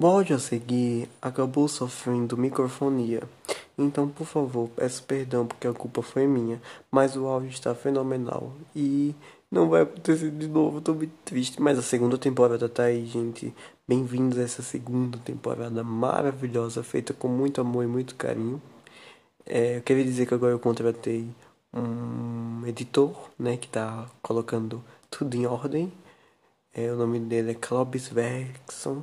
O áudio a seguir acabou sofrendo microfonia, então por favor peço perdão porque a culpa foi minha, mas o áudio está fenomenal e não vai acontecer de novo, tô muito triste, mas a segunda temporada tá aí, gente. Bem-vindos a essa segunda temporada maravilhosa, feita com muito amor e muito carinho. É, eu queria dizer que agora eu contratei um editor, né, que tá colocando tudo em ordem. É, o nome dele é Clobis Verkson.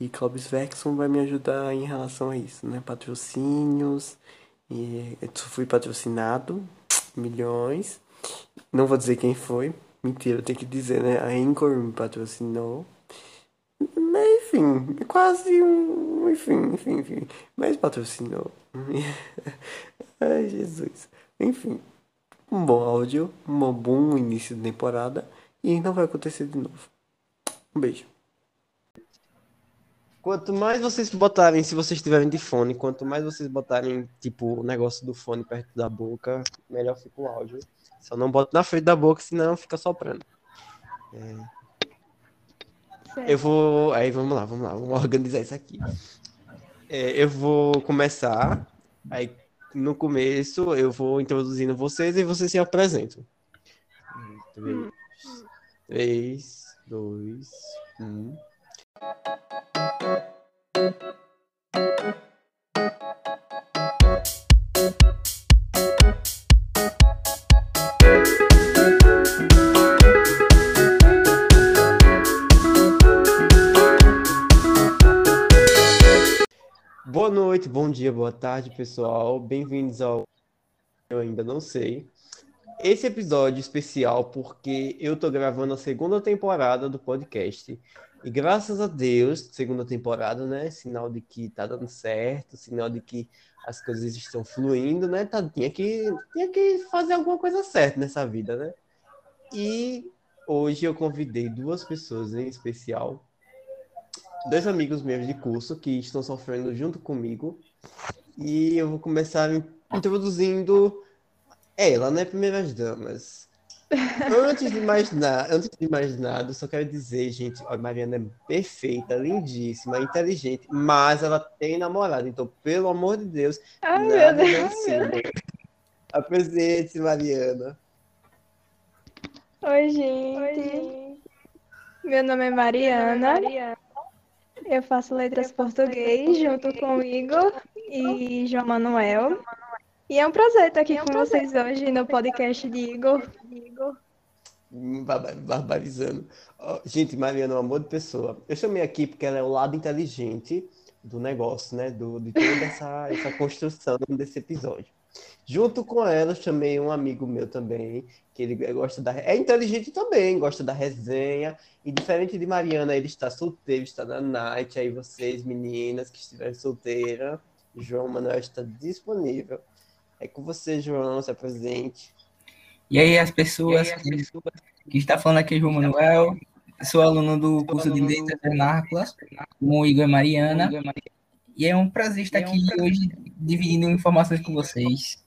E Clóvis Vexon vai me ajudar em relação a isso, né? Patrocínios. E eu fui patrocinado, milhões. Não vou dizer quem foi. Mentira, eu tenho que dizer, né? A Anchor me patrocinou. Enfim, quase um. Enfim, enfim, enfim. Mas patrocinou. Ai, Jesus. Enfim, um bom áudio, um bom início de temporada. E não vai acontecer de novo. Um beijo. Quanto mais vocês botarem, se vocês estiverem de fone, quanto mais vocês botarem, tipo, o negócio do fone perto da boca, melhor fica o áudio. Só não bota na frente da boca, senão fica soprando. É... Eu vou. Aí vamos lá, vamos lá, vamos organizar isso aqui. É, eu vou começar. Aí no começo eu vou introduzindo vocês e vocês se apresentam. Três, três dois, um. Boa noite, bom dia, boa tarde, pessoal. Bem-vindos ao Eu ainda não sei. Esse episódio especial porque eu tô gravando a segunda temporada do podcast e graças a Deus, segunda temporada, né? Sinal de que tá dando certo, sinal de que as coisas estão fluindo, né? Tá, tinha, que, tinha que fazer alguma coisa certa nessa vida, né? E hoje eu convidei duas pessoas em especial, dois amigos meus de curso que estão sofrendo junto comigo. E eu vou começar introduzindo ela, né? Primeiras damas. Antes de mais nada, antes de mais nada, eu só quero dizer, gente, a Mariana é perfeita, lindíssima, inteligente, mas ela tem namorado, então, pelo amor de Deus, Ai, nada meu mais cima. Apresente-se, Mariana. Oi, gente. Meu nome é Mariana. Eu faço letras português junto com o Igor e João Manuel. E é um prazer estar aqui com vocês hoje no podcast de Igor. Me barba- barbarizando. Gente, Mariana é um amor de pessoa. Eu chamei aqui porque ela é o lado inteligente do negócio, né? Do, de toda essa, essa construção desse episódio. Junto com ela, eu chamei um amigo meu também, que ele gosta da. É inteligente também, gosta da resenha. E diferente de Mariana, ele está solteiro, está na night. Aí vocês, meninas que estiverem solteiras, João Manuel está disponível. É com você, João, se apresente. E aí, as pessoas que, que está falando aqui é João Manuel, sou aluno do curso de Letras Vernáculas, com o Igor e Mariana, e é um prazer estar aqui hoje dividindo informações com vocês.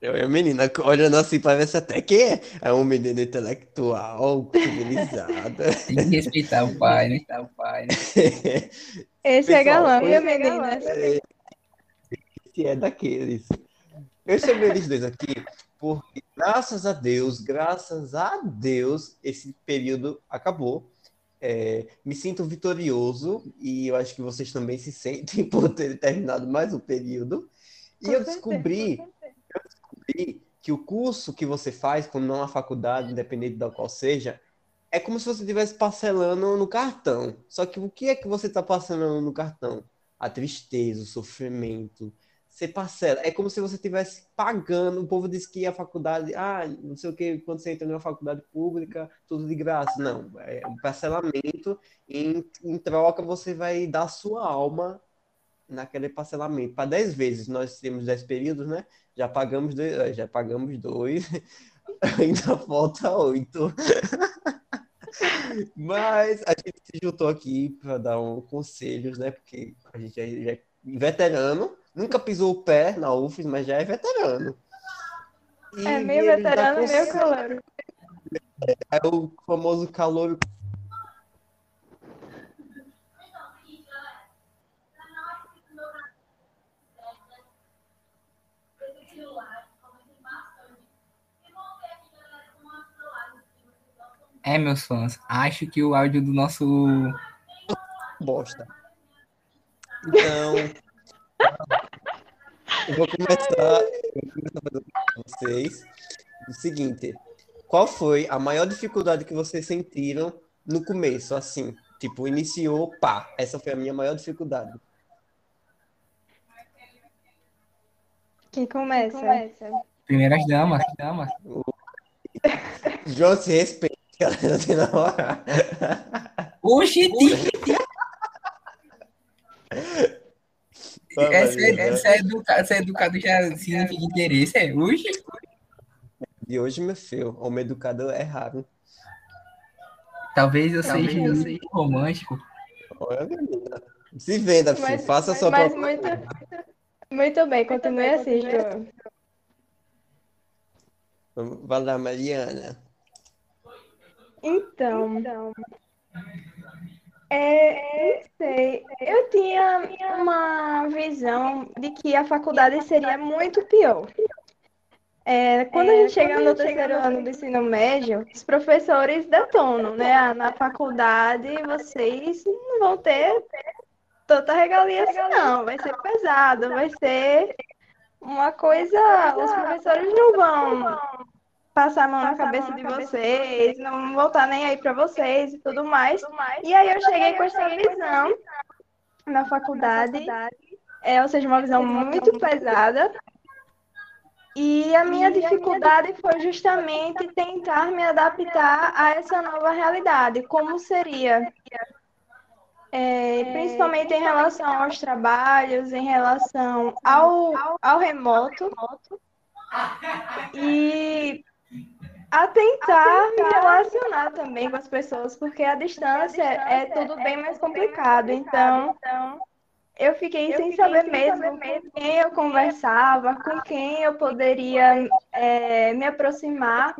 Eu e a menina olhando assim, parece até que é, é um menino intelectual, civilizada. Tem que respeitar o pai, né? O pai, né? Esse é Pessoal, galã, hoje- viu, meninas? Esse é daqueles. Eu chamei eles dois aqui porque, graças a Deus, graças a Deus, esse período acabou. É, me sinto vitorioso e eu acho que vocês também se sentem por ter terminado mais um período. E Com eu certeza, descobri, eu descobri que o curso que você faz, quando não a faculdade, independente da qual seja, é como se você estivesse parcelando no cartão. Só que o que é que você está parcelando no cartão? A tristeza, o sofrimento. Você parcela. É como se você estivesse pagando. O povo diz que a faculdade, ah, não sei o que, quando você entra numa faculdade pública, tudo de graça. Não, é um parcelamento. Em, em troca, você vai dar sua alma naquele parcelamento. Para 10 vezes, nós temos 10 períodos, né? Já pagamos dois, eh, já pagamos dois, ainda falta oito. Mas a gente se juntou aqui para dar um conselhos, né? Porque a gente já já é veterano, nunca pisou o pé na UFES, mas já é veterano. E é meio tá veterano, cons... meio calor. É, é o famoso calor. É, meus fãs, acho que o áudio do nosso. Bosta. Então eu vou começar, eu vou começar com vocês o seguinte. Qual foi a maior dificuldade que vocês sentiram no começo, assim? Tipo, iniciou, pá, essa foi a minha maior dificuldade. Quem começa? Quem começa? Primeiras damas, damas. João se respeita, galera, tem na hora. Oxi, essa, essa, é educado, essa é educado já significa interesse, é? Hoje? De hoje, meu filho, homem educado é raro. Talvez eu Talvez seja eu seja romântico. Olha, menina. Se venda, filho. Mas, Faça a sua mas muito, muito bem, continue assim, João. Vai lá, Mariana. Então, então é, não sei. Eu tinha uma visão de que a faculdade seria muito pior. É, quando a gente chega no terceiro ano do ensino médio, os professores detonam, né? Ah, na faculdade vocês não vão ter tanta regalia assim, não. Vai ser pesado, vai ser uma coisa. Os professores não vão passar a mão na cabeça de vocês, não voltar nem aí para vocês e tudo mais. E aí eu cheguei com essa visão na faculdade, é, ou seja, uma visão muito pesada. E a minha dificuldade foi justamente tentar me adaptar a essa nova realidade. Como seria? É, principalmente em relação aos trabalhos, em relação ao, ao remoto. E a tentar me relacionar também com as pessoas, porque a distância é tudo bem mais complicado. Então, eu fiquei sem saber mesmo com quem eu conversava, com quem eu poderia é, me aproximar,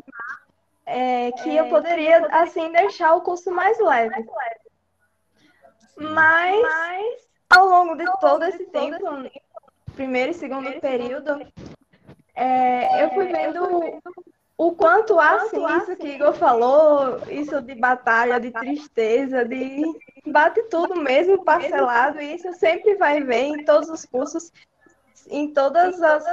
é, que eu poderia, assim, deixar o curso mais leve. Mas, ao longo de todo esse tempo, primeiro e segundo período, é, eu fui vendo o quanto há, sim, isso que Igor falou, isso de batalha, de tristeza, de bate tudo mesmo parcelado, e isso sempre vai ver em todos os cursos, em todas as,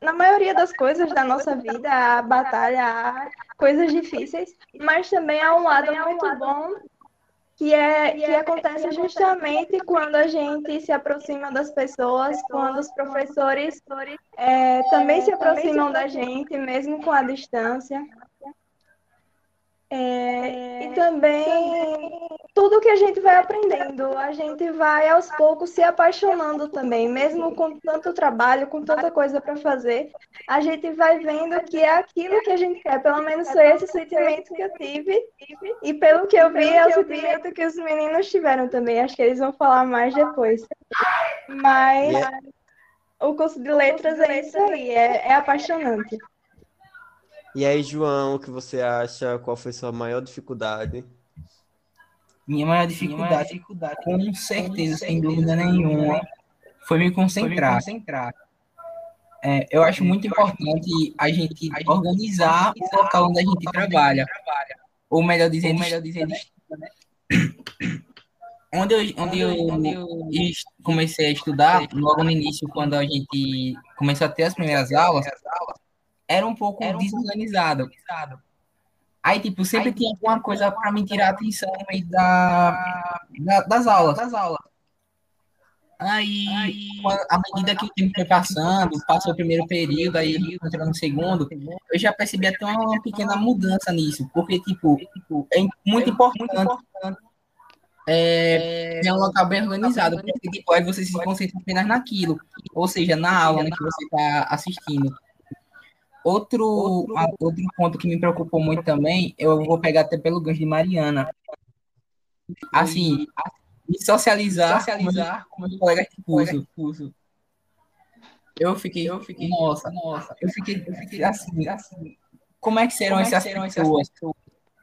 na maioria das coisas da nossa vida, a batalha, há coisas difíceis, mas também há um lado muito bom que é que acontece justamente quando a gente se aproxima das pessoas, quando os professores é, também se aproximam da gente, mesmo com a distância. É, e também tudo que a gente vai aprendendo, a gente vai aos poucos se apaixonando também, mesmo com tanto trabalho, com tanta coisa para fazer, a gente vai vendo que é aquilo que a gente quer. Pelo menos foi esse sentimento que eu tive, e pelo que eu vi, é o sentimento que os meninos tiveram também. Acho que eles vão falar mais depois. Mas o curso de letras é isso aí, é, é apaixonante. E aí, João, o que você acha? Qual foi sua maior dificuldade? Minha maior dificuldade, Minha maior dificuldade com certeza, sem dúvida nenhuma, foi me concentrar. Foi me concentrar. É, eu acho muito importante a gente organizar o local onde a gente trabalha. Ou melhor dizendo, melhor dizendo né? onde eu, onde eu, comecei a estudar, logo no início, quando a gente começou a ter as primeiras aulas, era um pouco desorganizado. Aí, tipo, sempre tinha alguma coisa para me tirar a atenção no meio da, da, das aulas. Das aulas. Aí, aí à medida que o tempo foi passando, passou o primeiro período, aí entrou no segundo, eu já percebi até uma pequena mudança nisso, porque, tipo, é muito importante é, é um local bem organizado, porque tipo, aí você se concentra apenas naquilo, ou seja, na aula né, que você está assistindo. Outro, outro... outro ponto que me preocupou muito também, eu vou pegar até pelo gancho de Mariana. Assim, me socializar, socializar com meus colegas de curso. curso. Eu fiquei, eu fiquei, nossa, nossa, eu fiquei, eu fiquei assim, assim. Como é que serão, é essas, serão pessoas? pessoas?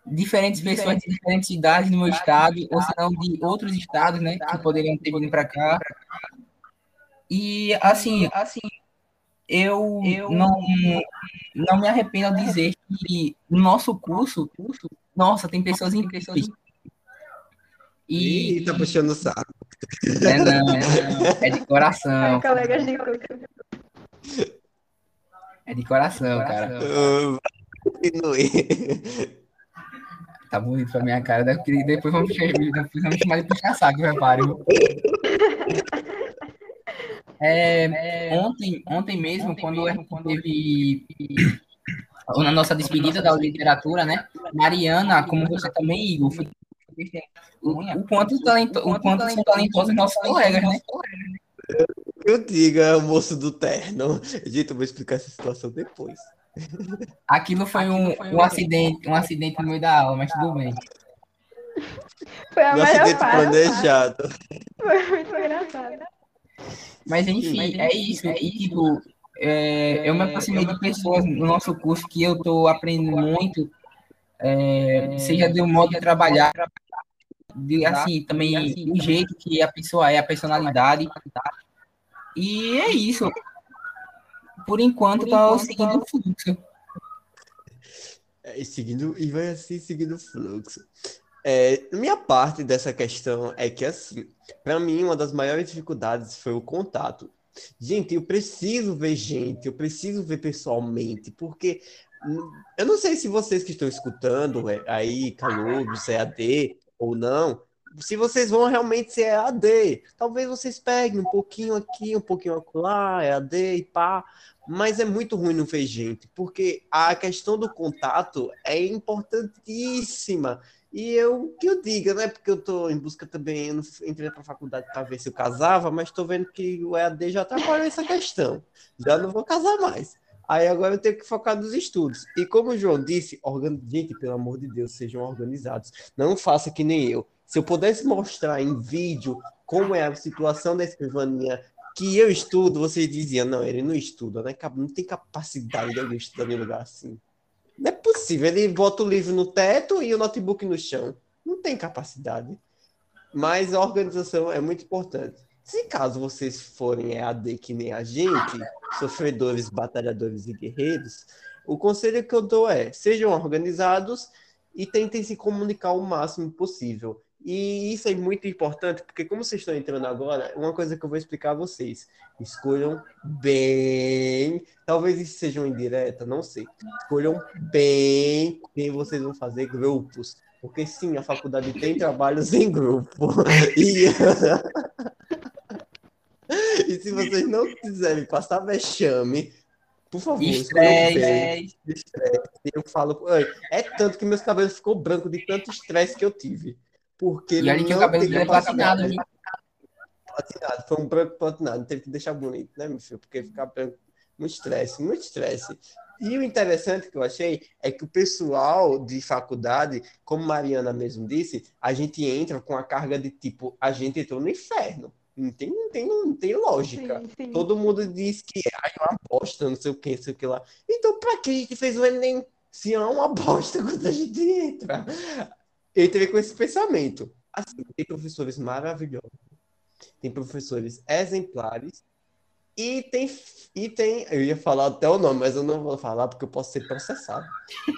Diferentes pessoas de diferentes cidades no meu estado, ou se não de outros estados, né, que poderiam ter vindo para cá. E assim, assim, eu, eu não, não me arrependo de dizer que no nosso curso, curso Nossa, tem pessoas incríveis. E... Ih, tá puxando o saco. É não, é não. É de coração. Colegas de. É de coração, cara. Tá bonito pra minha cara. Depois depois vamos, chamar- depois vamos chamar de puxa-saco, repare. viu? É, ontem, ontem mesmo, quando a gente teve na nossa despedida da literatura, né? Mariana, como você também, Igor, foi- o, o quanto, talento, o quanto são talentosos nossos colegas, né? Eu diga, moço do terno. Gente, eu vou explicar essa situação depois. Aquilo foi um, um acidente, um acidente no meio da aula, mas tudo bem. Foi a melhor acidente parte. planejado. Foi muito engraçado. Mas enfim, é isso. E tipo, é, eu me aproximei de pessoas no nosso curso que eu tô aprendendo muito, é, seja do modo de trabalhar, de, assim, também o jeito que a pessoa é, a personalidade. E é isso. Por enquanto, tá seguindo o fluxo. É, seguindo, e vai assim seguindo o fluxo. É, minha parte dessa questão é que, assim, para mim, uma das maiores dificuldades foi o contato. Gente, eu preciso ver gente, eu preciso ver pessoalmente, porque hum, eu não sei se vocês que estão escutando é, aí, Calubos, EAD ou não, se vocês vão realmente ser EAD. Talvez vocês peguem um pouquinho aqui, um pouquinho acolá, EAD e pá, mas é muito ruim não ver gente, porque a questão do contato é importantíssima. E eu, que eu diga, né? Porque eu tô em busca também, eu não entrei pra faculdade para ver se eu casava, mas tô vendo que o EAD já atrapalhou essa questão. Já não vou casar mais. Aí agora eu tenho que focar nos estudos. E como o João disse, organ... gente, pelo amor de Deus, sejam organizados. Não faça que nem eu. Se eu pudesse mostrar em vídeo como é a situação da escrivaninha que eu estudo, vocês diziam, não, ele não estuda, né? Não tem capacidade de alguém estudar em lugar assim. Não é possível. Ele bota o livro no teto e o notebook no chão. Não tem capacidade. Mas a organização é muito importante. Se caso vocês forem EAD que nem a gente, sofredores, batalhadores e guerreiros, o conselho que eu dou é: sejam organizados e tentem se comunicar o máximo possível. E isso é muito importante, porque como vocês estão entrando agora, uma coisa que eu vou explicar a vocês. Escolham bem. Talvez isso seja uma indireta, não sei. Escolham bem quem vocês vão fazer grupos. Porque sim, a faculdade tem trabalhos em grupo. E, e se vocês não quiserem passar vexame, por favor, bem. Estresse. Eu falo, "Ai, é tanto que meus cabelos ficou branco de tanto estresse que eu tive. Porque E olha que o não cabelo tem dele platinado, viu? Platinado, foi um branco platinado, teve que deixar bonito, né, meu filho? Porque ficar branco, muito estresse, muito estresse. E o interessante que eu achei é que o pessoal de faculdade, como Mariana mesmo disse, a gente entra com a carga de tipo, a gente entrou no inferno. Não tem, não tem, não tem lógica. Sim, sim. Todo mundo diz que é uma bosta, não sei o que, não sei o que lá. Então, pra que a gente fez o Enem? Se é uma bosta quando a gente entra. Eu entrei com esse pensamento. Assim, tem professores maravilhosos, tem professores exemplares, e tem, e tem, eu ia falar até o nome, mas eu não vou falar porque eu posso ser processado.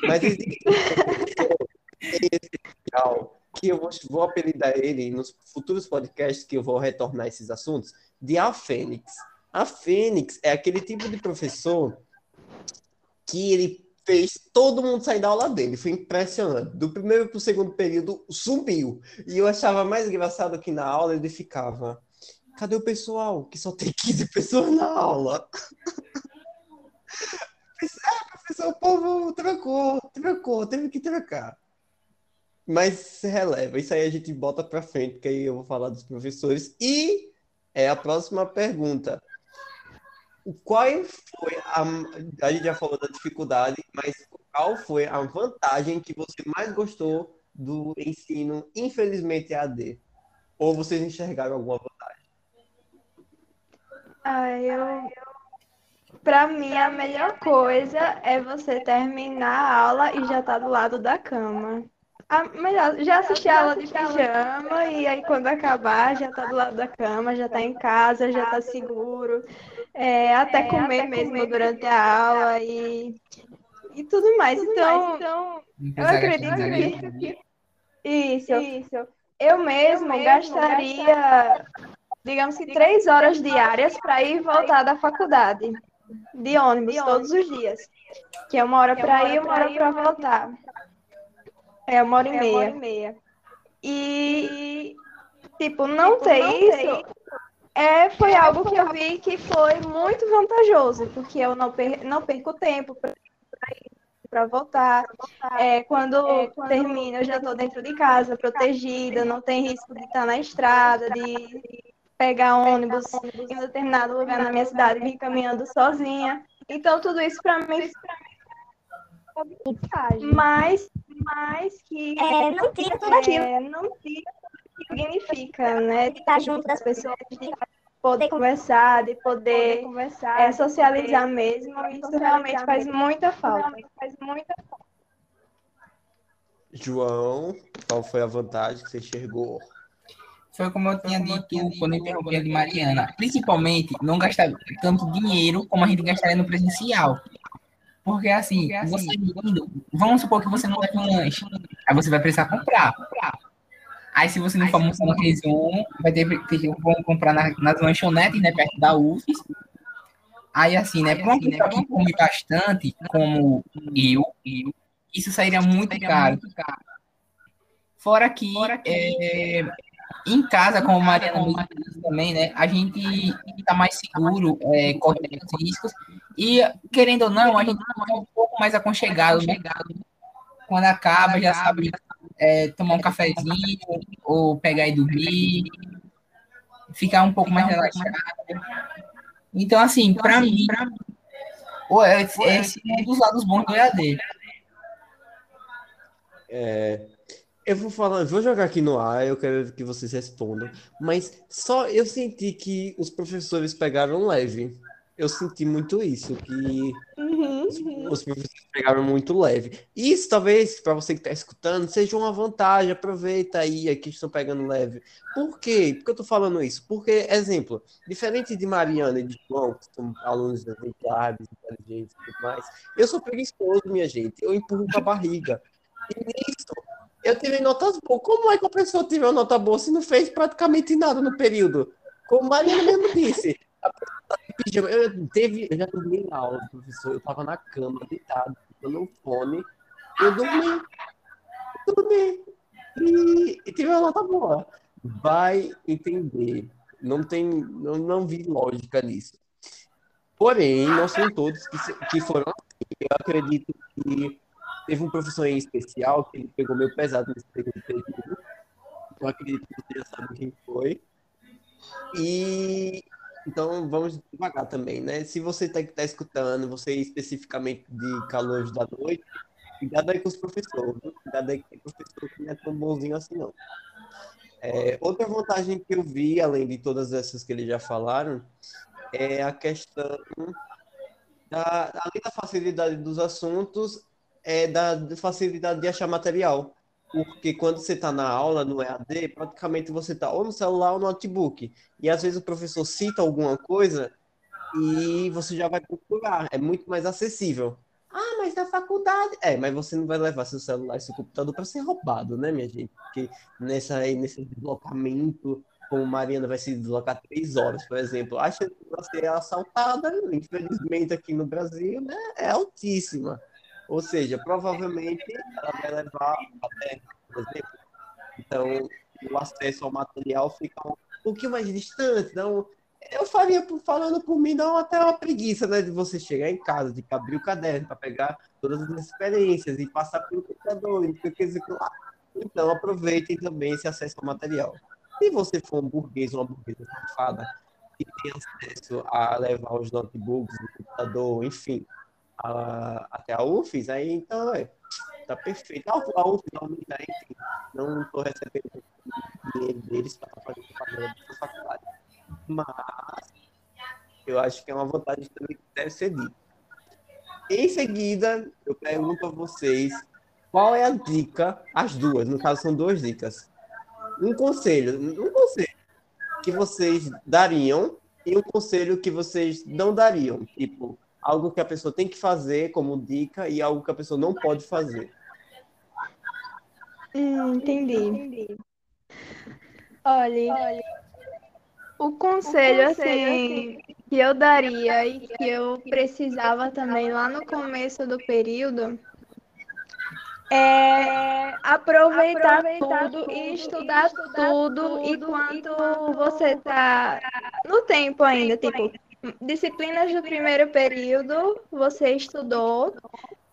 Mas existe especial que eu vou, vou apelidar ele nos futuros podcasts que eu vou retornar esses assuntos, de A Fênix. A Fênix é aquele tipo de professor que ele fez todo mundo sair da aula dele. Foi impressionante. Do primeiro para o segundo período, sumiu. E eu achava mais engraçado que na aula ele ficava. Cadê o pessoal? Que só tem 15 pessoas na aula. Ah, professor, o povo trancou, trancou, teve que trancar. Mas releva, isso aí a gente bota pra frente, porque aí eu vou falar dos professores. E é a próxima pergunta. Qual foi a. A gente já falou da dificuldade, mas qual foi a vantagem que você mais gostou do ensino, infelizmente, AD? Ou vocês enxergaram alguma vantagem? Ah, eu... Pra mim, a melhor coisa é você terminar a aula e já tá do lado da cama. A melhor, já assisti a aula de pijama e aí quando acabar já tá do lado da cama, já tá em casa, já tá seguro. É, até comer mesmo durante a aula e e tudo mais. Então, então eu acredito que. Isso, isso. Eu mesmo, eu gastaria, gastaria, digamos que, três horas diárias para ir e voltar da faculdade. De ônibus, de ônibus, todos os dias. Que é uma hora para ir e uma hora para voltar. É uma hora e, é meia. Uma hora e meia. E, tipo, não tipo, ter não isso é, foi algo que eu vi que foi muito vantajoso, porque eu não, per, não perco tempo para voltar. É, quando, é, quando termino, eu já estou dentro de casa, protegida, não tem risco de estar na estrada, de pegar ônibus em um determinado lugar na minha cidade, vir caminhando sozinha. Então, tudo isso para mim mas, mas que é, não tira tudo aquilo. É, não tira significa, né? De estar junto das pessoas, de poder conversar, de poder, poder conversar, é, socializar poder, mesmo. Isso realmente faz muita falta. Faz muita falta. João, qual foi a vantagem que você enxergou? Foi como eu tinha dito quando eu interrompi a de Mariana. Principalmente, não gastar tanto dinheiro como a gente gastaria no presencial. Porque assim, Porque, assim você indo, vamos supor que você não leva um lanche. Aí você vai precisar comprar. Aí se você não for almoçar no Resumo, vai ter, ter que comprar na, nas lanchonetes, né, perto da UFES. Aí assim, né, para uma assim, pessoa que come bastante, como eu, eu isso sairia muito caro. Fora que, Fora que é, em casa, como a Mariana disse também, né? A gente está mais seguro, é, corre menos riscos. E, querendo ou não, a gente está um pouco mais aconchegado, né? Quando acaba, já sabe é, tomar um cafezinho, ou pegar e dormir, ficar um pouco mais relaxado. Então, assim, para mim, esse é um dos lados bons do EAD. É, eu vou falar, vou jogar aqui no ar, eu quero que vocês respondam. Mas só eu senti que os professores pegaram leve. Eu senti muito isso, que os, uhum. os, professores pegaram muito leve. Isso talvez, para você que está escutando, seja uma vantagem. Aproveita aí que estão pegando leve. Por quê? Por que eu estou falando isso? Porque, exemplo, diferente de Mariana e de João, que são alunos exemplares, inteligentes e tudo mais, eu sou preguiçoso, minha gente. Eu empurro com a barriga. E nisso, eu tirei notas boas. Como é que a pessoa tirou nota boa se não fez praticamente nada no período? Como Mariana mesmo disse. Eu, teve, eu já dormi na aula, professor. Eu tava na cama, deitado, dando fone. Eu dormi. Eu dormi. E, e tive uma nota boa. Vai entender. Não tem, não, não vi lógica nisso. Porém, não são todos que, que foram assim. Eu acredito que Teve um professor em especial que ele pegou meio pesado nesse período. Eu acredito que você já sabe quem foi. E então vamos devagar também, né? Se você está tá escutando, você especificamente de calor da noite, cuidado aí com os professores, viu? cuidado aí com o professor que não é tão bonzinho assim, não. É, outra vantagem que eu vi, além de todas essas que eles já falaram, é a questão da, além da facilidade dos assuntos, é da facilidade de achar material. Porque quando você está na aula, no EAD, praticamente você está ou no celular ou no notebook. E às vezes o professor cita alguma coisa e você já vai procurar. É muito mais acessível. Ah, mas na faculdade. É, mas você não vai levar seu celular e seu computador para ser roubado, né, minha gente? Porque nessa, nesse deslocamento, como Mariana vai se deslocar três horas, por exemplo, a chance de ser assaltada, infelizmente aqui no Brasil, né, é altíssima. Ou seja, provavelmente ela vai levar até, por exemplo. Então, o acesso ao material fica um pouquinho mais distante. Então, eu faria, falando por mim, não até uma preguiça, né? De você chegar em casa, de abrir o caderno para pegar todas as experiências e passar pelo computador, e lá. Então, aproveitem também esse acesso ao material. Se você for um burguês ou uma burguesa safada, que tem acesso a levar os notebooks, o computador, enfim, a, até a UFES, aí então, tá perfeito. A, a UFES realmente, enfim, não estou recebendo dinheiro deles para fazer propaganda da faculdade. Mas eu acho que é uma vantagem também que deve ser dita. Em seguida, eu pergunto a vocês qual é a dica, as duas, no caso são duas dicas. Um conselho, um conselho que vocês dariam e um conselho que vocês não dariam. Tipo, algo que a pessoa tem que fazer como dica e algo que a pessoa não pode fazer. Hum, entendi. Olha, o conselho, assim, que eu daria e que eu precisava também lá no começo do período é aproveitar, tudo e estudar tudo enquanto você está no tempo ainda, tipo, disciplinas do primeiro período, você estudou,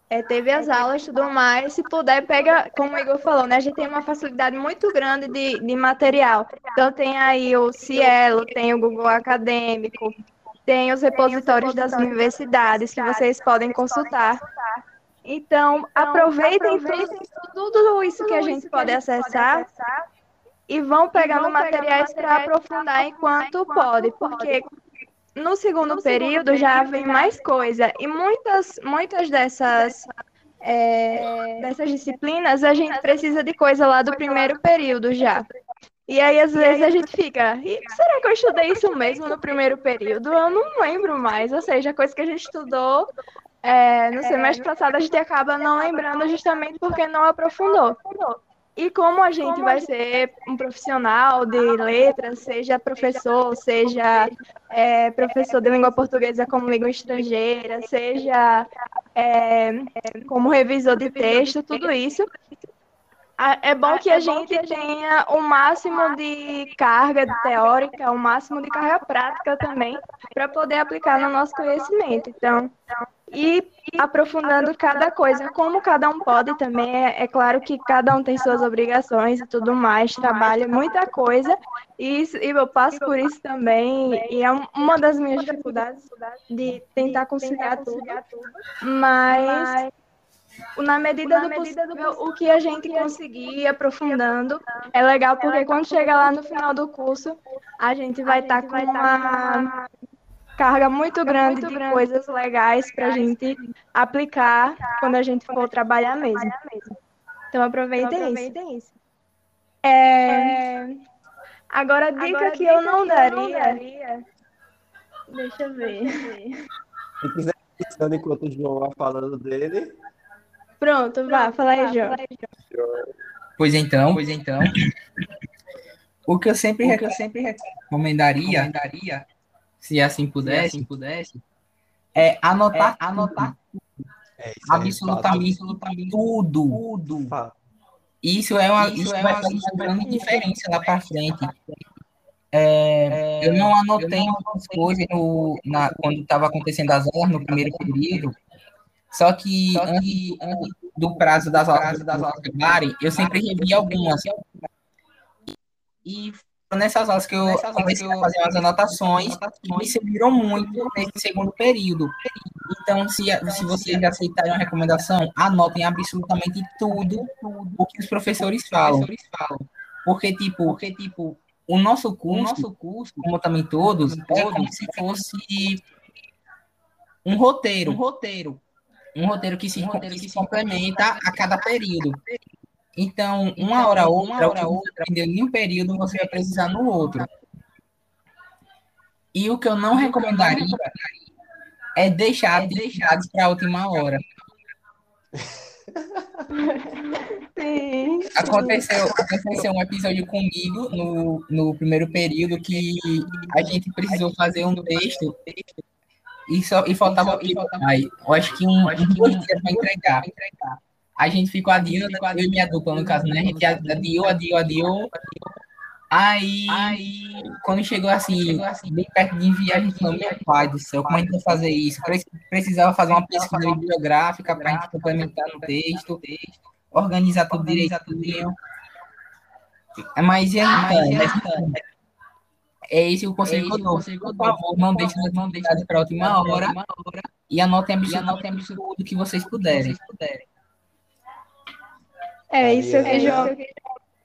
é, teve as aulas e tudo mais. Se puder, pega, como o Igor falou, né? A gente tem uma facilidade muito grande de, de material. Então, tem aí o Cielo, tem o Google Acadêmico, tem os repositórios das universidades que vocês podem consultar. Então, aproveitem tudo, tudo isso que a gente pode acessar e vão pegando materiais para aprofundar enquanto pode, porque no segundo no período já vem mais coisa. E muitas, muitas dessas, é, dessas disciplinas a gente precisa de coisa lá do primeiro período já. E aí, às vezes, a gente fica, será que eu estudei isso mesmo no primeiro período? Eu não lembro mais. Ou seja, coisa que a gente estudou é, no semestre passado, a gente acaba não lembrando justamente porque não aprofundou. E como a gente vai ser um profissional de letras, seja professor, seja é, professor de língua portuguesa como língua estrangeira, seja é, como revisor de texto, tudo isso, é bom que a gente tenha o máximo de carga teórica, o máximo de carga prática também, para poder aplicar no nosso conhecimento. Então, e aprofundando cada coisa, como cada um pode também, é, é, claro que cada um tem suas obrigações e tudo mais, trabalha muita coisa, e, e eu passo por isso também, e é uma das minhas dificuldades de tentar conciliar tudo, mas na medida, do, possível, o que a gente conseguir aprofundando é legal porque quando chega lá no final do curso a gente vai estar tá com uma carga muito grande de coisas legais para a gente aplicar quando a gente for trabalhar mesmo. Então aproveitem isso. É... Agora, a dica que eu não daria. Deixa eu ver. Se quiser pensando enquanto o João vai falando dele. Pronto, vá, fala aí, João. Pois então, pois então. O que eu sempre, o que eu sempre recomendaria, recomendaria se assim pudesse, se assim pudesse é anotar, é, anotar é, absolutamente, absolutamente tudo. tudo. Isso é uma, isso, isso é fazer uma grande diferença lá para frente. É, eu não anotei muitas coisas no, na, quando estava acontecendo as aulas no primeiro período, só que, só que antes, do prazo das aulas, das aulas acabarem, eu sempre revi algumas. E nessas aulas que eu nessas comecei a fazer as anotações, que me serviram muito nesse segundo período. Então, se, se vocês aceitarem a recomendação, anotem absolutamente tudo, tudo o que os professores falam. Porque, tipo, porque, tipo o nosso curso, o nosso curso como também todos, é como se fosse um roteiro. Um roteiro. Um roteiro que se, um roteiro que se complementa a cada período. Então, uma então, hora ou uma hora outra, em um período, você vai precisar no outro. E o que eu não recomendaria é deixar atividades para a última hora. Sim, Aconteceu, aconteceu um episódio comigo no, no primeiro período que a gente precisou fazer um texto e, só, e faltava. E faltava eu acho que um, acho que um dia para entregar a gente ficou adiando, eu e minha dupla, no caso, né? A gente adiou, adiou, adiou. Aí, aí quando chegou assim, chegou assim, bem perto de enviar, a gente falou, meu pai do céu, como a gente vai fazer isso? Precisava fazer uma pesquisa bibliográfica para a gente complementar no texto, organizar tudo direitinho. Mas, é, então, é esse o conselho que eu dou. Por favor, não deixe não deixe para a última hora e anotem absolutamente tudo que vocês puderem. É isso que, o João,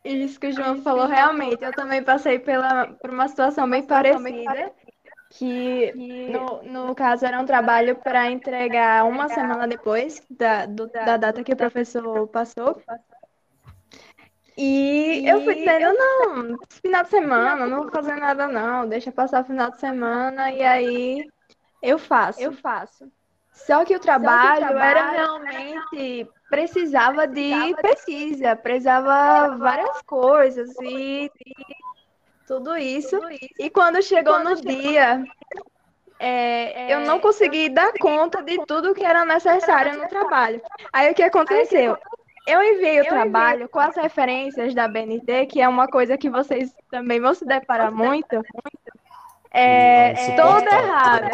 isso que o João falou realmente. Eu também passei pela, por uma situação bem parecida, que no, no caso era um trabalho para entregar uma semana depois da, do, da data que o professor passou. E eu fui dizendo, não, final de semana, não vou fazer nada não, deixa passar o final de semana e aí eu faço. Eu faço. Só que o trabalho, trabalho era realmente precisava de pesquisa, precisava várias coisas e tudo isso. E quando chegou no dia, é, eu não consegui dar conta de tudo que era necessário no trabalho. Aí o que aconteceu? Eu enviei o trabalho com as referências da BNT, que é uma coisa que vocês também vão se deparar muito. É toda errada.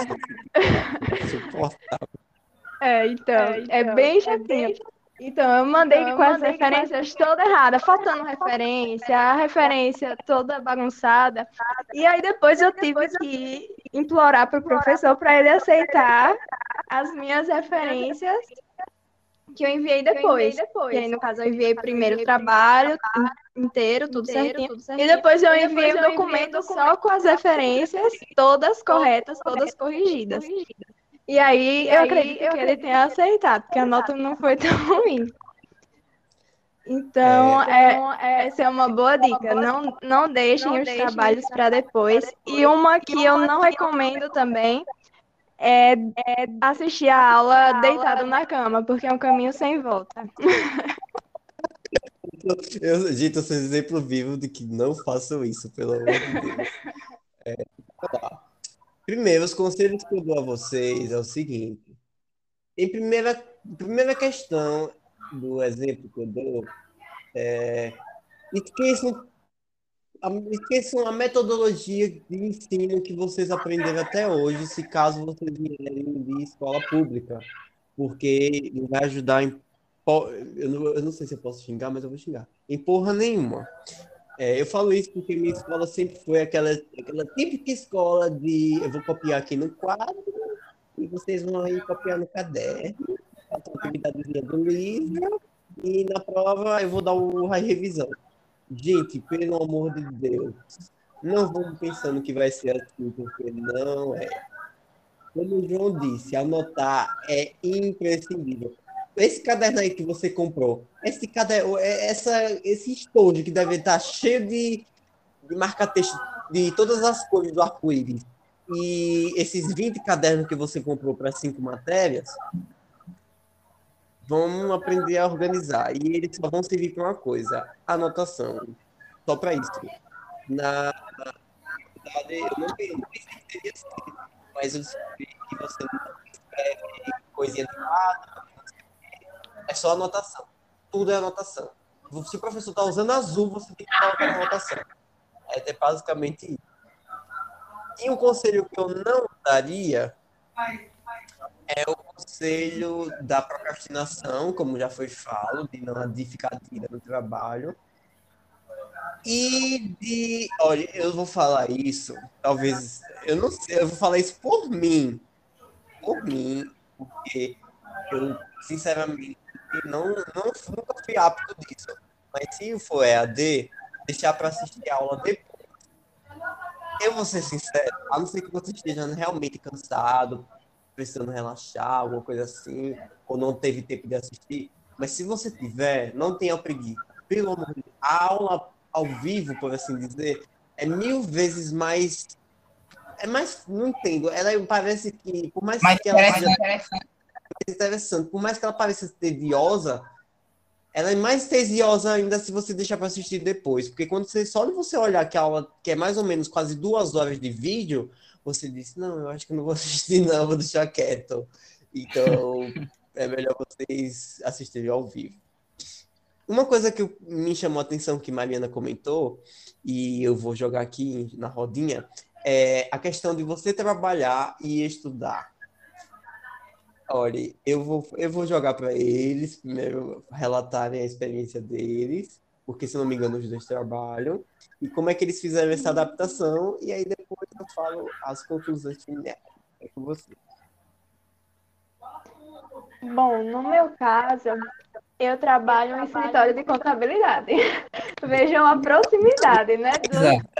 É, então, é, então, é bem chatinho. Então, eu mandei então, com as referências toda errada, faltando referência, a referência toda bagunçada. E aí depois eu tive que implorar para o professor para ele aceitar as minhas referências que eu enviei depois. E aí, no caso, eu enviei primeiro o trabalho inteiro, tudo certinho. E depois eu enviei o documento só com as referências todas corretas, todas corrigidas. E aí, eu acredito que ele tenha aceitado, porque a nota não foi tão ruim. Então, é, é, essa é uma boa dica. Não, não deixem não os deixem trabalhos para depois. depois. E uma que eu não recomendo também é, é assistir a aula deitado na cama, porque é um caminho sem volta. Eu, gente, eu sou exemplo vivo de que não façam isso, pelo amor de Deus. É, tá. Primeiro, os conselhos que eu dou a vocês é o seguinte. Em primeira, primeira questão do exemplo que eu dou, é, esqueçam, esqueçam a metodologia de ensino que vocês aprenderam até hoje, se caso vocês vierem de escola pública, porque não vai ajudar em. Eu não, eu não sei se eu posso xingar, mas eu vou xingar. Em porra nenhuma. É, eu falo isso porque minha escola sempre foi aquela, aquela típica escola de eu vou copiar aqui no quadro e vocês vão aí copiar no caderno, a atividadezinha do livro, e na prova eu vou dar o revisão. Gente, pelo amor de Deus, não vamos pensando que vai ser assim, porque não é. Como o João disse, anotar é imprescindível esse caderno aí que você comprou, esse caderno, é, essa, esse estojo que deve estar cheio de, de marca-texto de todas as cores do arco-íris, e esses 20 cadernos que você comprou para cinco matérias, vamos aprender a organizar. E eles só vão servir para uma coisa: anotação. Só para isso. Na verdade, eu não pensei que seria assim, mas eu descobri que você não escreve coisinha de nada, é só anotação. Tudo é anotação. Se o professor está usando azul, você tem que colocar anotação. É, é basicamente isso. E um conselho que eu não daria é o conselho da procrastinação, como já foi falado, de não de ficar tira no trabalho. E de. Olha, eu vou falar isso, talvez. Eu não sei, eu vou falar isso por mim. Por mim, porque eu, sinceramente, não, não nunca fui apto disso. Mas se for EAD, deixar para assistir a aula depois. Eu vou ser sincero, a não ser que você esteja realmente cansado, precisando relaxar, alguma coisa assim, ou não teve tempo de assistir. Mas se você tiver, não tenha preguiça. Pelo amor de Deus, a aula ao vivo, por assim dizer, é mil vezes mais. É mais. Não entendo. Ela parece que, por mais, mais que ela seja interessante. Por mais que ela pareça tediosa, ela é mais tediosa ainda se você deixar para assistir depois. Porque quando você só você olhar que a aula, que é mais ou menos quase duas horas de vídeo, você diz, não, eu acho que não vou assistir, não, vou deixar quieto. Então, é melhor vocês assistirem ao vivo. Uma coisa que me chamou a atenção que Mariana comentou, e eu vou jogar aqui na rodinha, é a questão de você trabalhar e estudar. Olha, eu vou, eu vou jogar para eles, primeiro relatarem a experiência deles, porque se não me engano os dois trabalham, e como é que eles fizeram essa adaptação, e aí depois eu falo as conclusões finais. É com você. Bom, no meu caso, eu trabalho em escritório de contabilidade. Vejam a proximidade, né? Do...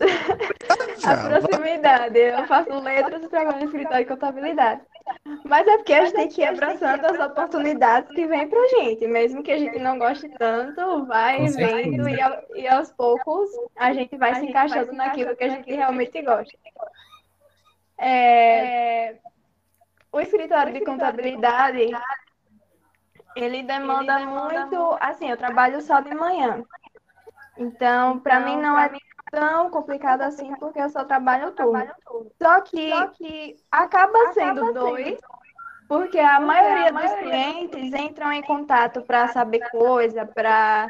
a proximidade. Eu faço letras e trabalho em escritório de contabilidade. Mas é porque a gente tem que ir abraçando as oportunidades que vêm pra gente. Mesmo que a gente não goste tanto, vai vendo e, e aos poucos a gente vai se encaixando naquilo que a gente realmente gosta. É... o escritório de contabilidade, ele demanda muito, assim, eu trabalho só de manhã. Então, para mim não é tão complicado assim, porque eu só trabalho turno. Só que acaba sendo dois, porque a maioria dos clientes entram em contato para saber coisa, para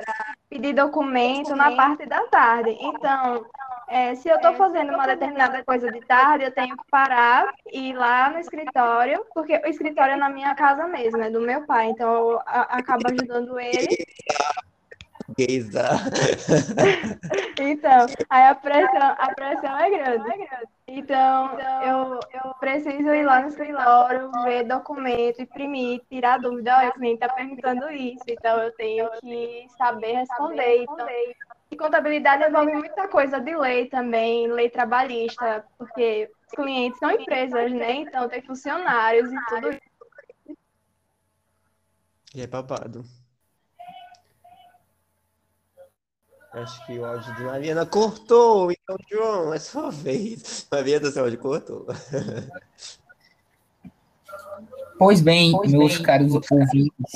pedir documento na parte da tarde. Então, é, se eu estou fazendo uma determinada coisa de tarde, eu tenho que parar e ir lá no escritório, porque o escritório é na minha casa mesmo, é do meu pai, então eu acabo ajudando ele. então, aí a pressão, a pressão é grande. Então, eu, eu preciso ir lá no escritório, ver documento, imprimir, tirar dúvida. Olha, o cliente está perguntando isso, então eu tenho que saber responder. Então, e contabilidade envolve muita coisa de lei também, lei trabalhista, porque os clientes são empresas, né? Então tem funcionários e tudo isso. E é babado. Acho que o áudio de Mariana cortou, então, João, é sua vez. Mariana, seu áudio cortou. Pois bem, pois meus bem, caros ouvintes.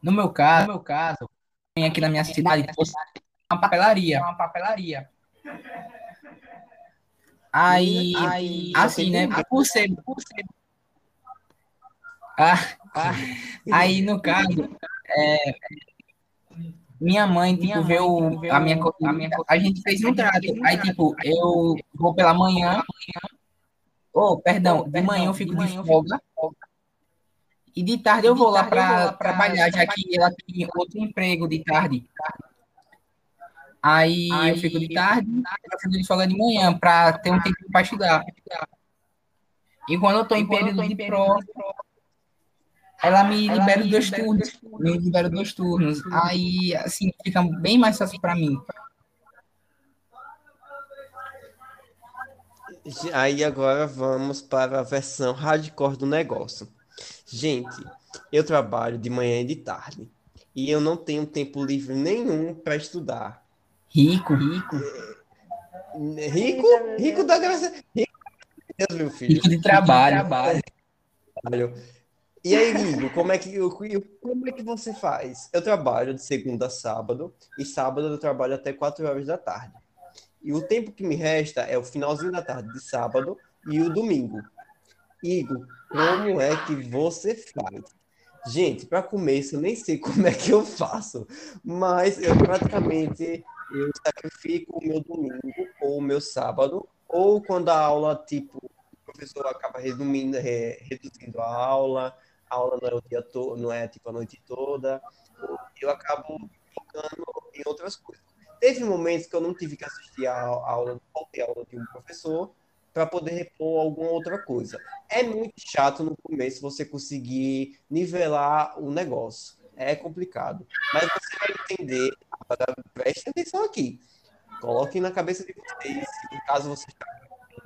No meu caso, no meu caso, aqui na minha cidade fosse uma papelaria. Uma papelaria. Aí, aí assim, né? Por ser, por ser. Ah, ah, aí, no caso, é, minha mãe, tipo, minha viu mãe, a minha, a minha. A gente fez um trato. Aí, tipo, eu vou pela manhã. Oh, perdão, de manhã eu fico de folga. E de tarde eu vou lá para trabalhar, já que ela tem outro emprego de tarde. Aí, Aí eu fico de tarde, eu fico de folga de manhã, para ter um tempo para estudar. E quando eu estou em período de prova, ela me libera dois turnos. Me libera dois turnos. Aí, assim, fica bem mais fácil para mim. Aí agora vamos para a versão hardcore do negócio. Gente, eu trabalho de manhã e de tarde. E eu não tenho tempo livre nenhum para estudar. Rico, rico. Rico? Rico da graça. Rico, Deus, meu filho. Rico de trabalho. trabalho. E aí, Rigo, como é, que, como é que você faz? Eu trabalho de segunda a sábado, e sábado eu trabalho até 4 horas da tarde. E o tempo que me resta é o finalzinho da tarde de sábado e o domingo. Igor, como é que você faz? Gente, para começo, eu nem sei como é que eu faço, mas eu praticamente eu sacrifico o meu domingo ou o meu sábado, ou quando a aula, tipo, o professor acaba resumindo, re, reduzindo a aula, a aula não é o dia todo, não é tipo a noite toda, eu acabo focando em outras coisas. Teve momentos que eu não tive que assistir a aula, a aula de um professor, para poder repor alguma outra coisa. É muito chato no começo você conseguir nivelar o negócio. É complicado. Mas você vai entender. Preste atenção aqui. Coloquem na cabeça de vocês, se caso você está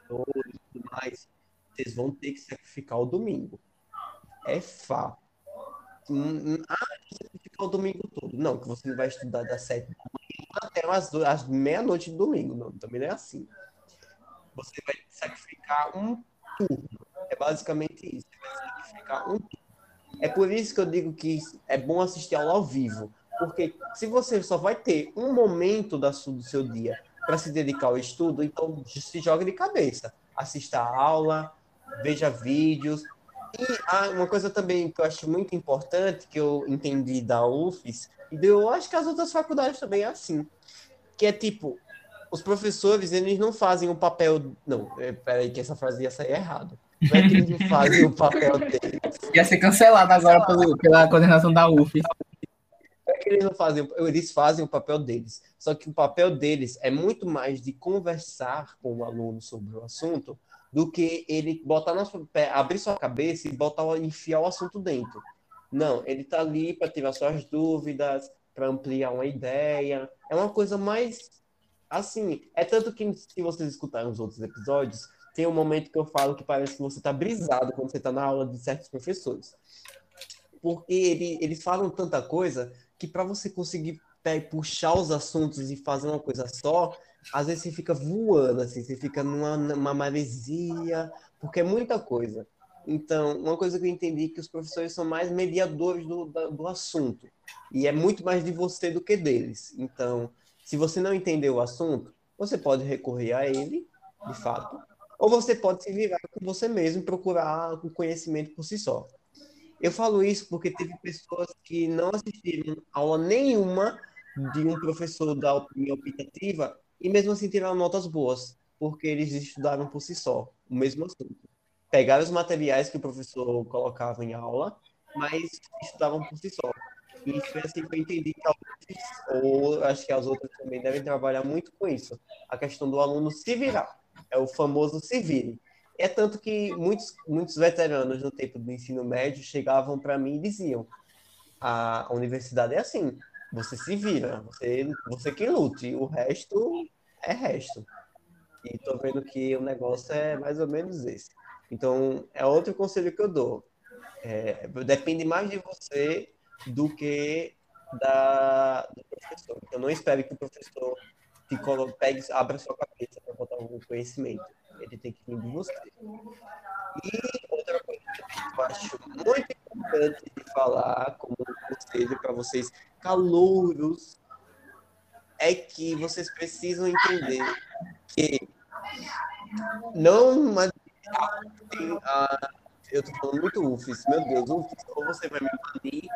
com e tudo mais, vocês vão ter que sacrificar o domingo. É fato. Hum, hum, ah, sacrificar o domingo todo. Não, que você não vai estudar das sete da manhã até as, as meia-noite do domingo. Não, também não é assim você vai sacrificar um turno. É basicamente isso. Você vai sacrificar um turno. É por isso que eu digo que é bom assistir aula ao vivo. Porque se você só vai ter um momento do seu dia para se dedicar ao estudo, então se joga de cabeça. Assista a aula, veja vídeos. E ah, uma coisa também que eu acho muito importante, que eu entendi da UFES, e eu acho que as outras faculdades também é assim, que é tipo, os professores, eles não fazem o papel. Não, é, peraí, que essa frase ia sair errado. Não é que eles não fazem o papel deles. Ia ser cancelado agora pelo, pela coordenação da UF. Não é que eles não fazem, eles fazem o papel deles. Só que o papel deles é muito mais de conversar com o aluno sobre o assunto do que ele botar na sua, abrir sua cabeça e botar, enfiar o assunto dentro. Não, ele está ali para tirar suas dúvidas, para ampliar uma ideia. É uma coisa mais Assim, é tanto que se vocês escutarem os outros episódios, tem um momento que eu falo que parece que você tá brisado quando você tá na aula de certos professores. Porque ele, eles falam tanta coisa que para você conseguir puxar os assuntos e fazer uma coisa só, às vezes você fica voando, assim, você fica numa, numa maresia, porque é muita coisa. Então, uma coisa que eu entendi é que os professores são mais mediadores do, do assunto. E é muito mais de você do que deles. Então, se você não entendeu o assunto, você pode recorrer a ele, de fato, ou você pode se virar com você mesmo procurar o conhecimento por si só. Eu falo isso porque teve pessoas que não assistiram aula nenhuma de um professor da opinião optativa e mesmo assim tiraram notas boas, porque eles estudaram por si só o mesmo assunto. Pegaram os materiais que o professor colocava em aula, mas estudavam por si só. E foi assim que eu entendi que ou acho que as outras também devem trabalhar muito com isso. A questão do aluno se virar. É o famoso se vire. É tanto que muitos, muitos veteranos no tempo do ensino médio chegavam para mim e diziam: a universidade é assim, você se vira, você, você que lute, o resto é resto. E tô vendo que o negócio é mais ou menos esse. Então, é outro conselho que eu dou. É, depende mais de você do que da, do professor. Então, não espere que o professor te coloque, pegue, abra sua cabeça para botar algum conhecimento. Ele tem que vir de você. E outra coisa que eu acho muito importante de falar, como conselho para vocês calouros, é que vocês precisam entender que não ah, eu tô falando muito UFES, meu Deus, UFES, ou você vai me banir,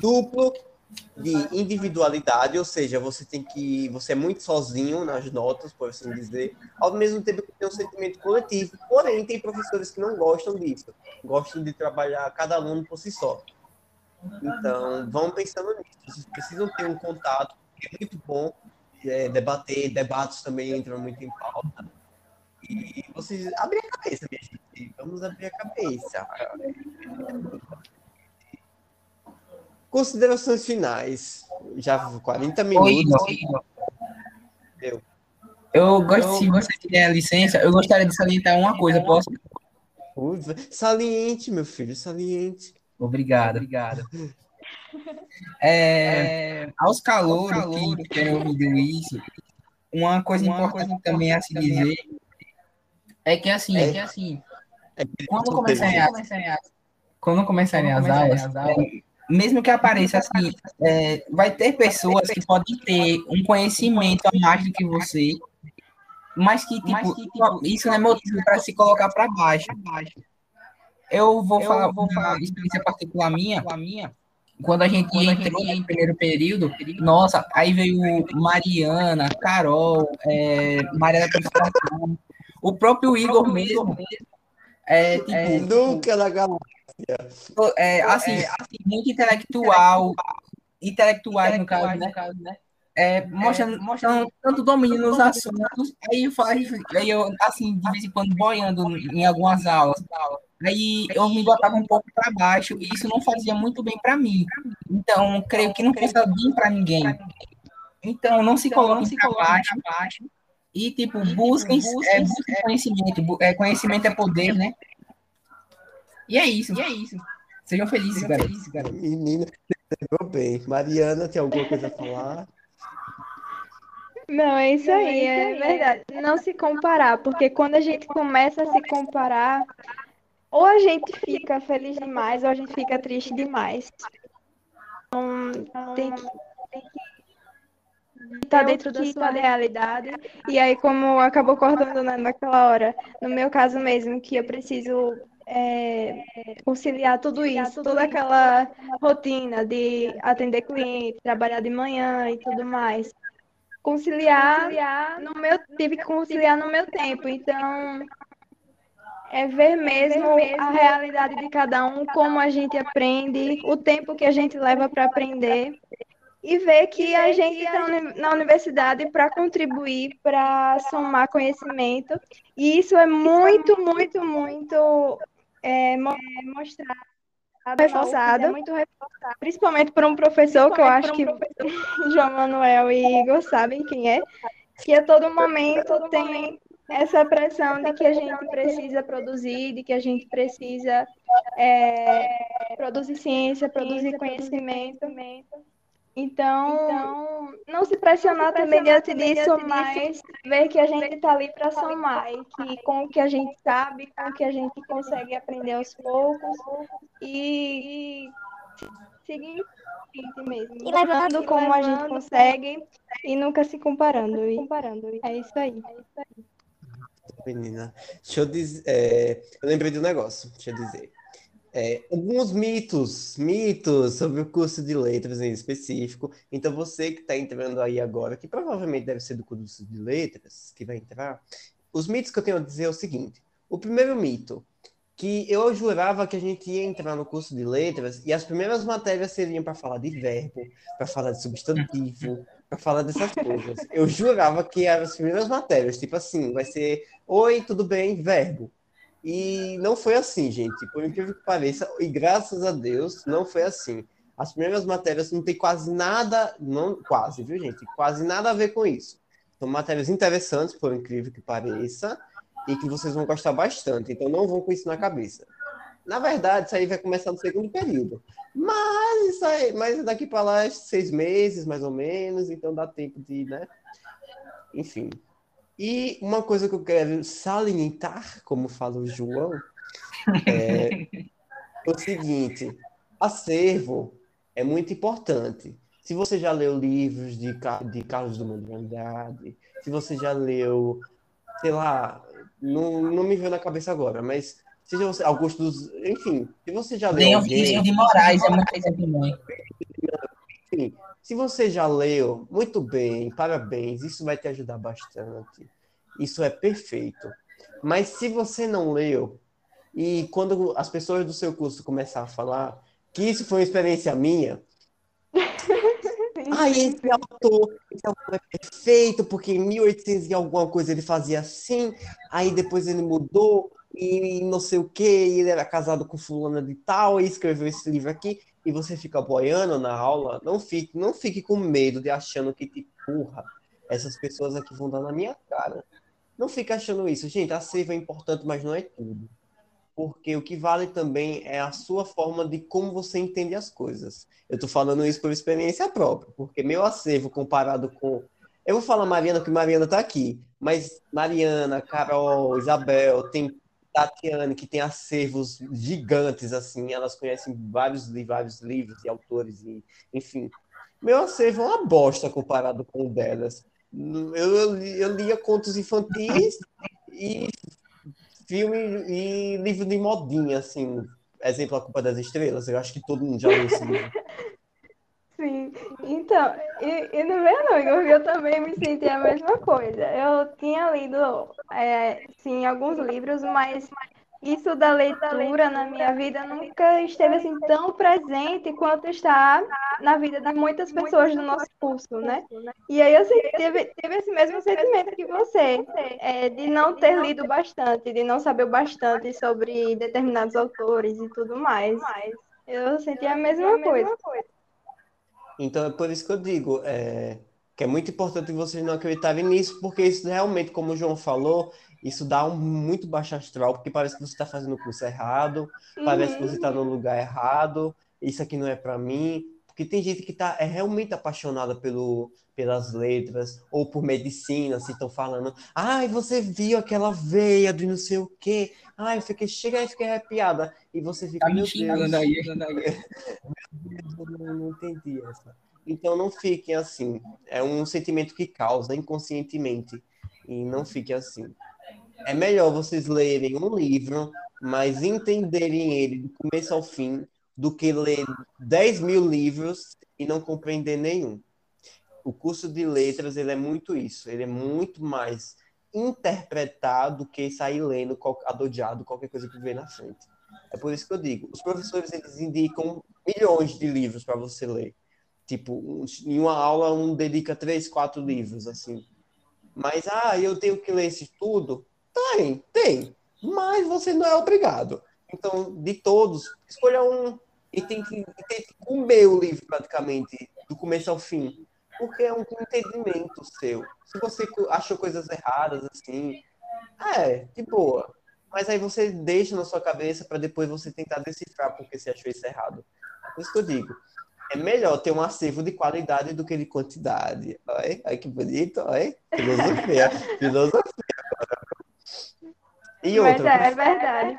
duplo de individualidade, ou seja, você tem que. Você é muito sozinho nas notas, por assim dizer, ao mesmo tempo que tem um sentimento coletivo. Porém, tem professores que não gostam disso, gostam de trabalhar cada aluno por si só. Então, vão pensando nisso. Vocês precisam ter um contato, é muito bom. É, debater, debates também entram muito em pauta. E vocês abrem a cabeça, minha gente. Vamos abrir a cabeça. Considerações finais. Já 40 minutos. Oi, eu. eu gosto, se você tiver a licença, eu gostaria de salientar uma coisa, posso? Saliente, meu filho, saliente. Obrigado, obrigado. É, é, aos calouros calor, que têm ouvido isso, uma coisa uma importante coisa também a se dizer é que assim, é, que assim, é que quando começarem as, quando começarem as aulas, é, mesmo que apareça assim, é, vai ter pessoas que podem ter um conhecimento a mais do que você, mas que, tipo, mas que, tipo isso não é motivo para se colocar para baixo. Eu vou eu falar, vou falar uma experiência particular minha, minha quando a gente quando entrou no primeiro período, nossa, aí veio Mariana, Carol, é, Maria da Constelação, o próprio Igor mesmo. É, tipo, é, Nunca na galáxia. É, assim, é, assim, muito intelectual, intelectuais, no caso, né? né? É, mostrando, é, mostrando tanto domínio nos assuntos, aí eu, aí eu, assim, de vez em quando, boiando em algumas aulas, aí eu me botava um pouco para baixo, e isso não fazia muito bem para mim. Então, creio que não fazia bem para ninguém. Então, não se então, coloquem para baixo, baixo, e, tipo, busquem, é, busquem conhecimento. É, conhecimento é poder, né? E é isso. E é isso. Sejam felizes, Sejam garoto. Felizes, garoto. Menina, bem. Mariana, tem alguma coisa a falar? Não, é isso aí, é verdade. Não se comparar, porque quando a gente começa a se comparar, ou a gente fica feliz demais, ou a gente fica triste demais. Então, tem que, tem que estar dentro da sua realidade. E aí, como acabou cortando naquela hora, no meu caso mesmo, que eu preciso é, conciliar tudo isso, toda aquela rotina de atender cliente, trabalhar de manhã e tudo mais conciliar, conciliar no meu tive que conciliar no meu tempo. Então é ver mesmo a realidade de cada um, como a gente aprende, o tempo que a gente leva para aprender e ver que a gente está na universidade para contribuir, para somar conhecimento. E isso é muito, muito, muito é, mostrar reforçado, é muito reforçado, principalmente por um professor que eu acho que João Manuel e Igor sabem quem é, que a todo momento tem essa pressão de que a gente precisa produzir, de que a gente precisa é, produzir ciência, produzir conhecimento. Então, não se pressionar também diante disso, mas ver que a gente está ali para somar e que com o que a gente sabe, com o que a gente consegue aprender aos poucos e, e seguir mesmo. E levando como a gente consegue e nunca se comparando. E é isso aí. Menina, deixa eu dizer. É, eu lembrei de um negócio, deixa eu dizer. É, alguns mitos, mitos sobre o curso de letras em específico. Então, você que está entrando aí agora, que provavelmente deve ser do curso de letras, que vai entrar, os mitos que eu tenho a dizer é o seguinte: o primeiro mito, que eu jurava que a gente ia entrar no curso de letras e as primeiras matérias seriam para falar de verbo, para falar de substantivo, para falar dessas coisas. Eu jurava que eram as primeiras matérias, tipo assim, vai ser oi, tudo bem, verbo. E não foi assim, gente. Por incrível que pareça, e graças a Deus, não foi assim. As primeiras matérias não tem quase nada, não quase, viu, gente? Quase nada a ver com isso. São matérias interessantes, por incrível que pareça, e que vocês vão gostar bastante. Então não vão com isso na cabeça. Na verdade, isso aí vai começar no segundo período. Mas isso aí, mas daqui para lá é seis meses, mais ou menos, então dá tempo de, né? Enfim, e uma coisa que eu quero salientar, como fala o João, é o seguinte: acervo é muito importante. Se você já leu livros de, de Carlos Drummond de Andrade, se você já leu, sei lá, não, não me veio na cabeça agora, mas seja você, Augusto dos. Enfim, se você já leu. Tem alguém, de Moraes, é muito exemplo Enfim, se você já leu, muito bem, parabéns, isso vai te ajudar bastante. Isso é perfeito. Mas se você não leu, e quando as pessoas do seu curso começar a falar que isso foi uma experiência minha, Ai, esse autor, esse autor é perfeito, porque em 1800 e alguma coisa ele fazia assim, aí depois ele mudou, e não sei o que, ele era casado com fulana de tal, e escreveu esse livro aqui e você fica boiando na aula, não fique, não fique com medo de achando que te curra. Essas pessoas aqui vão dar na minha cara. Não fique achando isso. Gente, a seiva é importante, mas não é tudo. Porque o que vale também é a sua forma de como você entende as coisas. Eu estou falando isso por experiência própria, porque meu acervo comparado com. Eu vou falar Mariana, porque Mariana está aqui, mas Mariana, Carol, Isabel, tem Tatiane, que tem acervos gigantes, assim, elas conhecem vários, vários livros e autores, e, enfim. Meu acervo é uma bosta comparado com o delas. Eu, eu, eu lia contos infantis e filme e livro de modinha, assim. Exemplo, A Culpa das Estrelas. Eu acho que todo mundo já leu esse livro. Sim, então, e, e no meu não, eu também me senti a mesma coisa. Eu tinha lido, é, sim, alguns livros, mas isso da leitura na minha vida nunca esteve assim tão presente quanto está na vida de muitas pessoas do nosso curso, né? E aí eu sempre tive, tive esse mesmo sentimento que você, é, de não ter lido bastante, de não saber bastante sobre determinados autores e tudo mais. Eu senti a mesma coisa. Então é por isso que eu digo, é, que é muito importante vocês não acreditarem nisso, porque isso realmente, como o João falou, isso dá um muito baixo astral, porque parece que você está fazendo o curso errado, uhum. parece que você está no lugar errado, isso aqui não é para mim. Porque tem gente que tá, é realmente apaixonada pelo, pelas letras, ou por medicina, se estão falando, ai, você viu aquela veia de não sei o quê, ai, eu fiquei, chega e fiquei arrepiada. E você fica, tá meu Deus, aí, eu não entendi essa. Então não fiquem assim. É um sentimento que causa inconscientemente. E não fiquem assim é melhor vocês lerem um livro, mas entenderem ele do começo ao fim, do que ler 10 mil livros e não compreender nenhum. O curso de letras ele é muito isso, ele é muito mais interpretar do que sair lendo adodiado qualquer coisa que vem na frente. É por isso que eu digo, os professores eles indicam milhões de livros para você ler. Tipo, em uma aula um dedica três, quatro livros assim. Mas ah, eu tenho que ler esse tudo. Tem, tem. Mas você não é obrigado. Então, de todos, escolha um e tem que, tem que comer o livro praticamente, do começo ao fim. Porque é um entendimento seu. Se você achou coisas erradas, assim, É, de boa. Mas aí você deixa na sua cabeça para depois você tentar decifrar porque você achou isso errado. Por isso que eu digo. É melhor ter um acervo de qualidade do que de quantidade. Olha, olha que bonito, olha. Filosofia. Filosofia. E outra. Mas é, é verdade.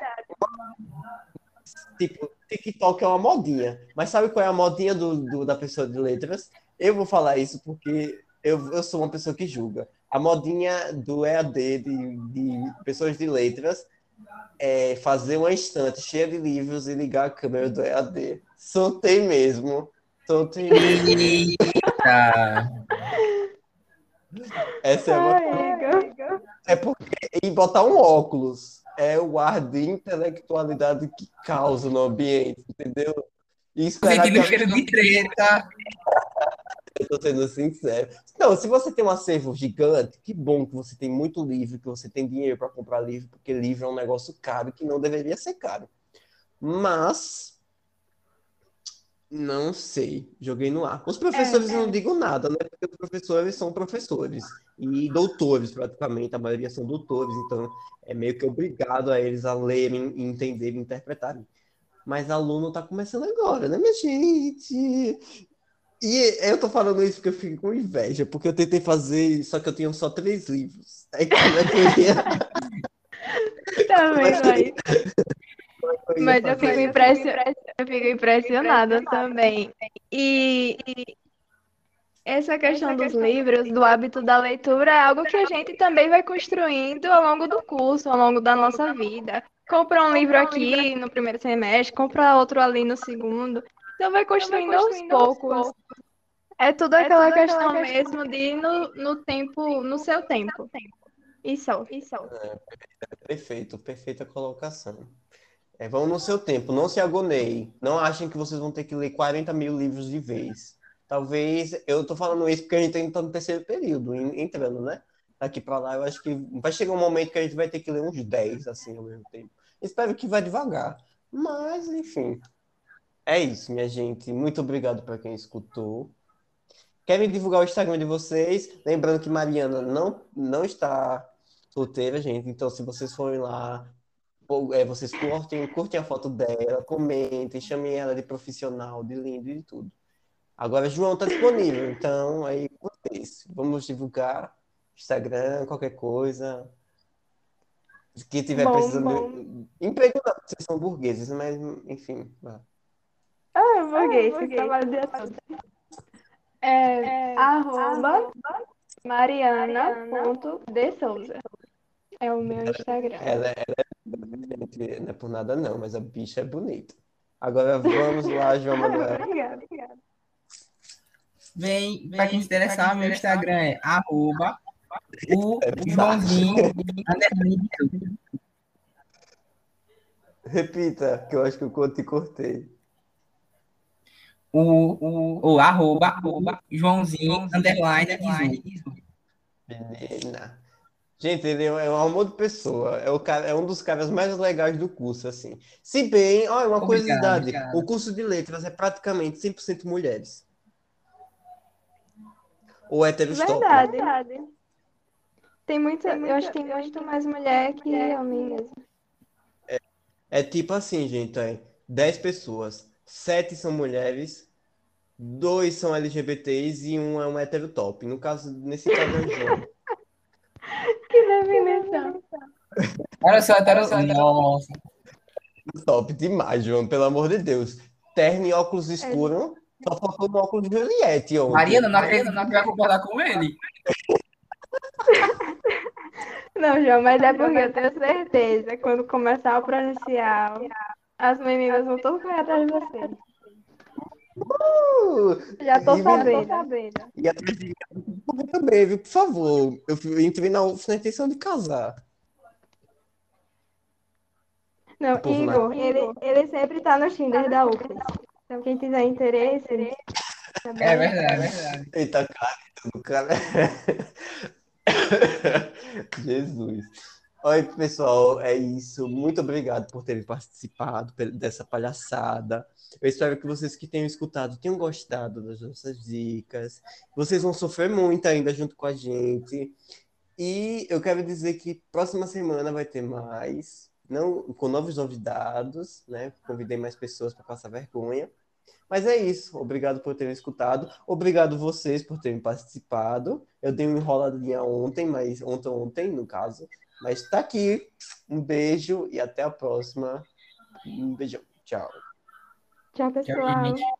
Tipo, TikTok é uma modinha. Mas sabe qual é a modinha do, do, da pessoa de letras? Eu vou falar isso porque eu, eu sou uma pessoa que julga. A modinha do EAD de, de pessoas de letras é fazer uma estante cheia de livros e ligar a câmera do EAD. Soltei mesmo. Soltei mesmo. Essa é uma. É porque. E botar um óculos. É o ar de intelectualidade que causa no ambiente, entendeu? E esperar que... cheiro de treta. Eu tô sendo sincero. Não, se você tem um acervo gigante, que bom que você tem muito livro, que você tem dinheiro para comprar livro, porque livro é um negócio caro que não deveria ser caro. Mas não sei, joguei no ar. Os professores é, é. não digo nada, né? Porque os professores são professores e doutores praticamente, a maioria são doutores, então é meio que obrigado a eles a lerem, entenderem, interpretarem. Mas aluno tá começando agora, né, minha gente? E eu tô falando isso porque eu fico com inveja, porque eu tentei fazer, só que eu tinha só três livros. Aí como é que eu ia. Tá vendo Mas eu fico, impressionada, eu fico impressionada também. E, essa questão dos livros, do hábito da leitura, é algo que a gente também vai construindo ao longo do curso, ao longo da nossa vida. Compra um livro aqui no primeiro semestre, compra outro ali no segundo. Então vai construindo, então construindo aos, poucos. poucos. É tudo é aquela, tudo questão, aquela questão mesmo de ir no, no tempo, no seu tempo. Isso, isso. É, perfeito, perfeita colocação. É, vão no seu tempo, não se agoneiem. Não achem que vocês vão ter que ler 40 mil livros de vez. Talvez, eu tô falando isso porque a gente está no terceiro período, entrando, né? Daqui para lá, eu acho que vai chegar um momento que a gente vai ter que ler uns 10, assim, ao mesmo tempo. Espero que vá devagar. Mas, enfim, é isso, minha gente. Muito obrigado para quem escutou. Querem divulgar o Instagram de vocês? Lembrando que Mariana não, não está solteira, gente. Então, se vocês forem lá, é, vocês curtem, curtem a foto dela, comentem, chamem ela de profissional, de lindo e de tudo. Agora, João está disponível. Então, aí, vocês. Vamos divulgar Instagram, qualquer coisa. Quem tiver bom, precisando. Bom. De... Emprego não, vocês são burgueses, mas enfim. Vá. Ah, burguês, ah, trabalho dia todo. É, é, arroba mariana.desouza. É o meu Instagram. Ela, ela é, não é por nada não, mas a bicha é bonita. Agora vamos lá, João Manuel. obrigada, obrigada. Vem, para quem se interessar, meu Instagram é arroba o é Joãozinho Repita, que eu acho que eu te cortei o, o, o arroba, arroba Joãozinho, underline, Menina. Gente, ele é um amor de pessoa. É, o cara, é um dos caras mais legais do curso, assim. Se bem, olha, uma obrigado, curiosidade: obrigado. o curso de letras é praticamente 100% mulheres. Ou heterostop. Verdade. Verdade. Tem muita, tem muita, eu acho que tem muito mais mulher que homem mesmo. É, é tipo assim, gente, é 10 pessoas sete são mulheres, dois são LGBTs e um é um heterotop. No caso, nesse caso é o João. que definição. Olha só, heterotop. Nossa. Top demais, João, pelo amor de Deus. Terno e óculos é. escuros. Só faltou um óculos de Juliette ontem. Mariana, não acredito que vai concordar com ele. Não, João, mas é porque eu tenho certeza, quando começar o presencial, as meninas vão todas correr atrás de você. Uh, já tô sabendo. sabendo. E atrás de também, viu? Por favor. Eu entrei na UFS na intenção de casar. Não, Igor, ele, ele sempre tá no Tinder da UFS. Então, quem tiver interesse. Também... É verdade, é verdade. Eita, cara, cara. Jesus. Oi, pessoal, é isso. Muito obrigado por terem participado dessa palhaçada. Eu espero que vocês que tenham escutado tenham gostado das nossas dicas. Vocês vão sofrer muito ainda junto com a gente. E eu quero dizer que próxima semana vai ter mais, não com novos convidados, né? Convidei mais pessoas para passar vergonha. Mas é isso. Obrigado por terem escutado. Obrigado vocês por terem participado. Eu dei uma enroladinha ontem, mas ontem, ontem, no caso. Mas tá aqui. Um beijo e até a próxima. Um beijão. Tchau. Tchau, Tchau, pessoal. gente.